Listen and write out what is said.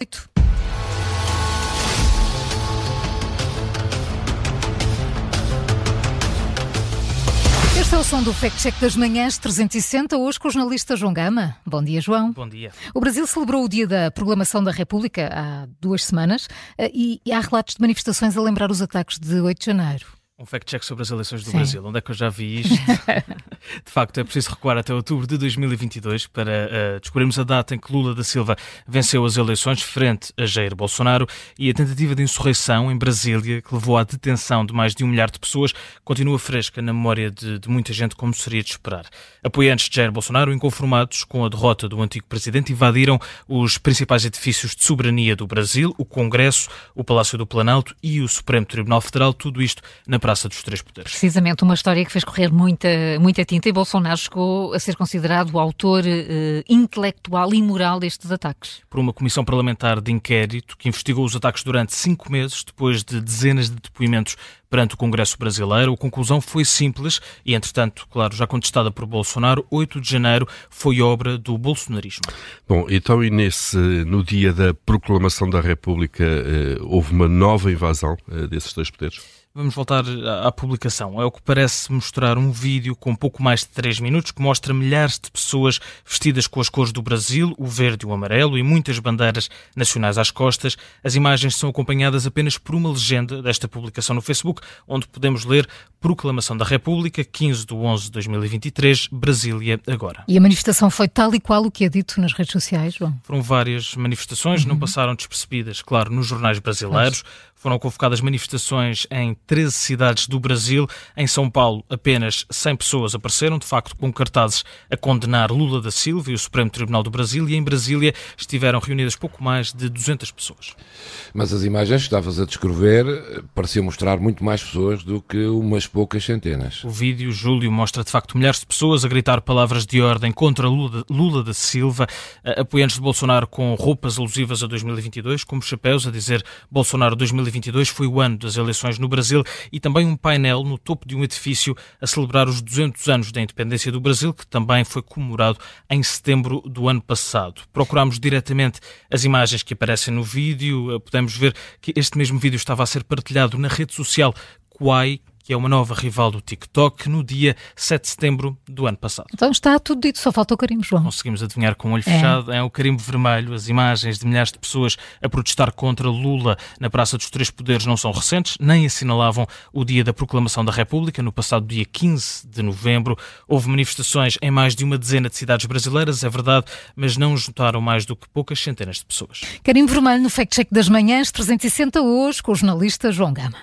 8. Este é o som do Fact Check das Manhãs 360, hoje com o jornalista João Gama. Bom dia, João. Bom dia. O Brasil celebrou o dia da proclamação da República há duas semanas eh, e há relatos de manifestações a lembrar os ataques de 8 de janeiro. Um fact-check sobre as eleições do Sim. Brasil. Onde é que eu já vi isto? de facto, é preciso recuar até outubro de 2022 para uh, descobrirmos a data em que Lula da Silva venceu as eleições frente a Jair Bolsonaro e a tentativa de insurreição em Brasília, que levou à detenção de mais de um milhar de pessoas, continua fresca na memória de, de muita gente, como seria de esperar. Apoiantes de Jair Bolsonaro, inconformados com a derrota do antigo presidente, invadiram os principais edifícios de soberania do Brasil, o Congresso, o Palácio do Planalto e o Supremo Tribunal Federal, tudo isto na Praça dos Três Poderes. Precisamente, uma história que fez correr muita, muita tinta e Bolsonaro chegou a ser considerado o autor uh, intelectual e moral destes ataques. Por uma comissão parlamentar de inquérito que investigou os ataques durante cinco meses, depois de dezenas de depoimentos perante o Congresso Brasileiro. A conclusão foi simples e, entretanto, claro, já contestada por Bolsonaro, 8 de janeiro foi obra do bolsonarismo. Bom, então e nesse, no dia da proclamação da República, eh, houve uma nova invasão eh, desses dois poderes? Vamos voltar à, publicação. É o que parece mostrar um vídeo com pouco mais de 3 minutos que mostra milhares de pessoas vestidas com as cores do Brasil, o verde e o amarelo, e muitas bandeiras nacionais às costas. As imagens são acompanhadas apenas por uma legenda desta publicação no Facebook, onde podemos ler Proclamação da República, 15 de 11 de 2023, Brasília agora. E a manifestação foi tal e qual o que é dito nas redes sociais, João? Foram várias manifestações, uhum. não passaram despercebidas, claro, nos jornais brasileiros. Mas... Foram convocadas manifestações em 13 cidades do Brasil. Em São Paulo, apenas 100 pessoas apareceram, de facto, com cartazes a condenar Lula da Silva e o Supremo Tribunal do Brasil. E em Brasília estiveram reunidas pouco mais de 200 pessoas. Mas as imagens que estavas a descrever pareciam mostrar muito mais pessoas do que umas poucas centenas. O vídeo, Júlio, mostra de facto milhares de pessoas a gritar palavras de ordem contra Lula, Lula da Silva, apoiantes de Bolsonaro com roupas alusivas a 2022, como chapéus, a dizer Bolsonaro 2022. 2022 foi o ano das eleições no Brasil e também um painel no topo de um edifício a celebrar os 200 anos da independência do Brasil, que também foi comemorado em setembro do ano passado. Procurámos diretamente as imagens que aparecem no vídeo, podemos ver que este mesmo vídeo estava a ser partilhado na rede social Quai, que é uma nova rival do TikTok, no dia 7 de setembro do ano passado. Então está tudo dito, só falta o carimbo, João. Conseguimos adivinhar com o olho é. fechado. É o carimbo vermelho. As imagens de milhares de pessoas a protestar contra Lula na Praça dos Três Poderes não são recentes, nem assinalavam o dia da proclamação da República, no passado dia 15 de novembro. Houve manifestações em mais de uma dezena de cidades brasileiras, é verdade, mas não juntaram mais do que poucas centenas de pessoas. Carimbo vermelho no Fact Check das Manhãs 360 hoje com o jornalista João Gama.